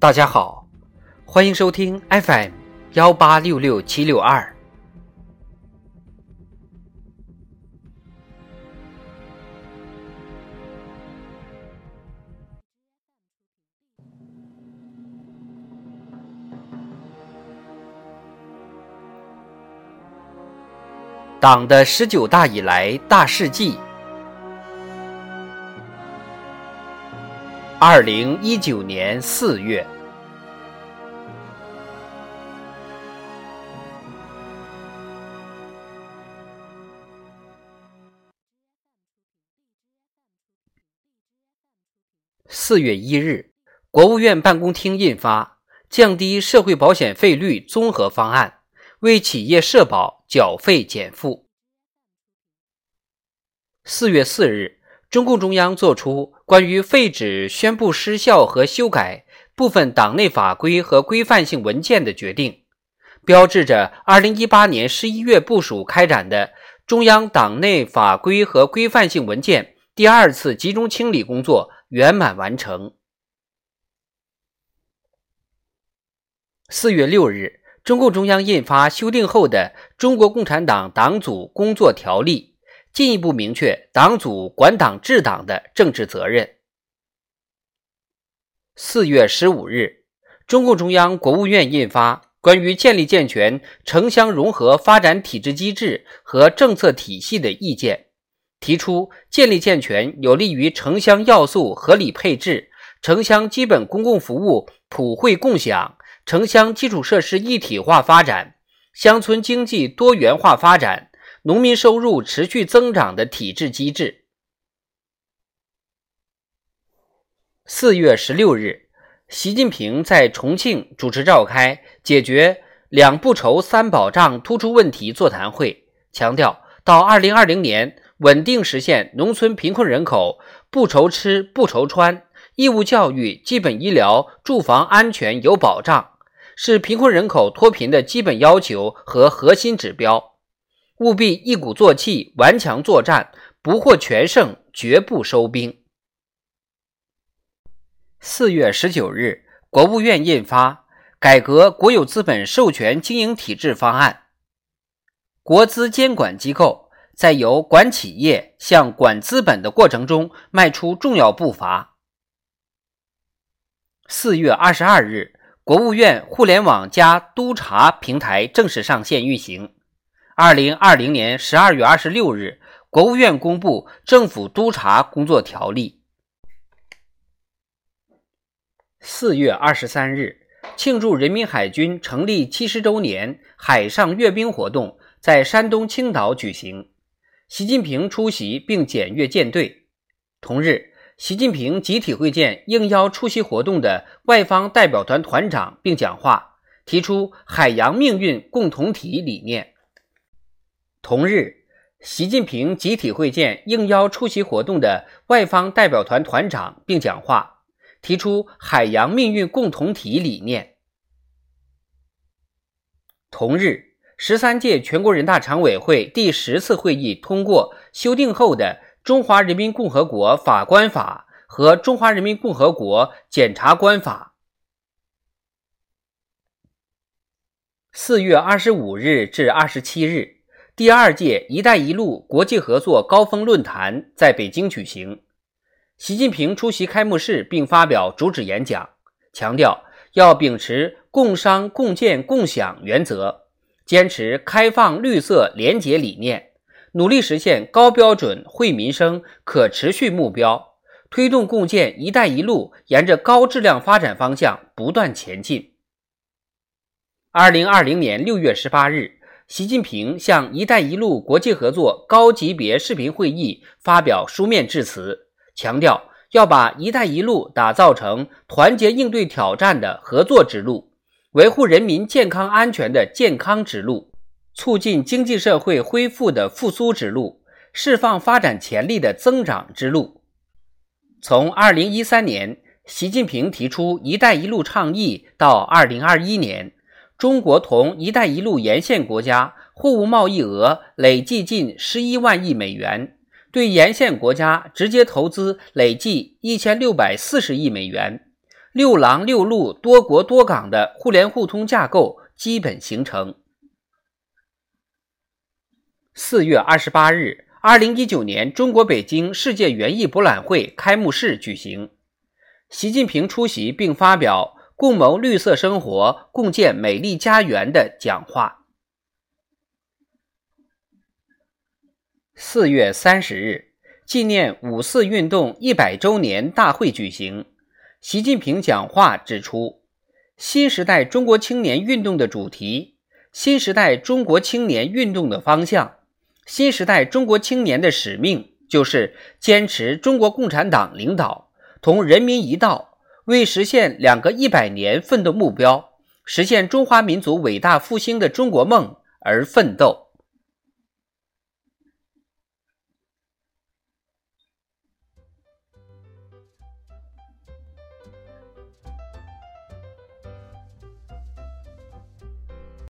大家好，欢迎收听 FM 幺八六六七六二。党的十九大以来大事记。二零一九年四月，四月一日，国务院办公厅印发《降低社会保险费率综合方案》，为企业社保缴费减负。四月四日。中共中央作出关于废止宣布失效和修改部分党内法规和规范性文件的决定，标志着2018年11月部署开展的中央党内法规和规范性文件第二次集中清理工作圆满完成。4月6日，中共中央印发修订后的《中国共产党党组工作条例》。进一步明确党组管党治党的政治责任。四月十五日，中共中央、国务院印发《关于建立健全城乡融合发展体制机制和政策体系的意见》，提出建立健全有利于城乡要素合理配置、城乡基本公共服务普惠共享、城乡基础设施一体化发展、乡村经济多元化发展。农民收入持续增长的体制机制。四月十六日，习近平在重庆主持召开解决“两不愁、三保障”突出问题座谈会，强调到二零二零年稳定实现农村贫困人口不愁吃、不愁穿，义务教育、基本医疗、住房安全有保障，是贫困人口脱贫的基本要求和核心指标。务必一鼓作气，顽强作战，不获全胜，绝不收兵。四月十九日，国务院印发《改革国有资本授权经营体制方案》，国资监管机构在由管企业向管资本的过程中迈出重要步伐。四月二十二日，国务院互联网加督查平台正式上线运行。二零二零年十二月二十六日，国务院公布《政府督查工作条例》。四月二十三日，庆祝人民海军成立七十周年海上阅兵活动在山东青岛举行，习近平出席并检阅舰队。同日，习近平集体会见应邀出席活动的外方代表团团长并讲话，提出“海洋命运共同体”理念。同日，习近平集体会见应邀出席活动的外方代表团团长并讲话，提出“海洋命运共同体”理念。同日，十三届全国人大常委会第十次会议通过修订后的《中华人民共和国法官法》和《中华人民共和国检察官法》。四月二十五日至二十七日。第二届“一带一路”国际合作高峰论坛在北京举行，习近平出席开幕式并发表主旨演讲，强调要秉持共商共建共享原则，坚持开放绿色廉洁理念，努力实现高标准惠民生可持续目标，推动共建“一带一路”沿着高质量发展方向不断前进。二零二零年六月十八日。习近平向“一带一路”国际合作高级别视频会议发表书面致辞，强调要把“一带一路”打造成团结应对挑战的合作之路，维护人民健康安全的健康之路，促进经济社会恢复的复苏之路，释放发展潜力的增长之路。从2013年习近平提出“一带一路”倡议到2021年。中国同“一带一路”沿线国家货物贸易额累计近十一万亿美元，对沿线国家直接投资累计一千六百四十亿美元，六廊六路、多国多港的互联互通架构基本形成。四月二十八日，二零一九年中国北京世界园艺博览会开幕式举行，习近平出席并发表“共谋绿色生活，共建美丽家园”的讲话。四月三十日，纪念五四运动一百周年大会举行。习近平讲话指出，新时代中国青年运动的主题、新时代中国青年运动的方向、新时代中国青年的使命，就是坚持中国共产党领导，同人民一道，为实现两个一百年奋斗目标、实现中华民族伟大复兴的中国梦而奋斗。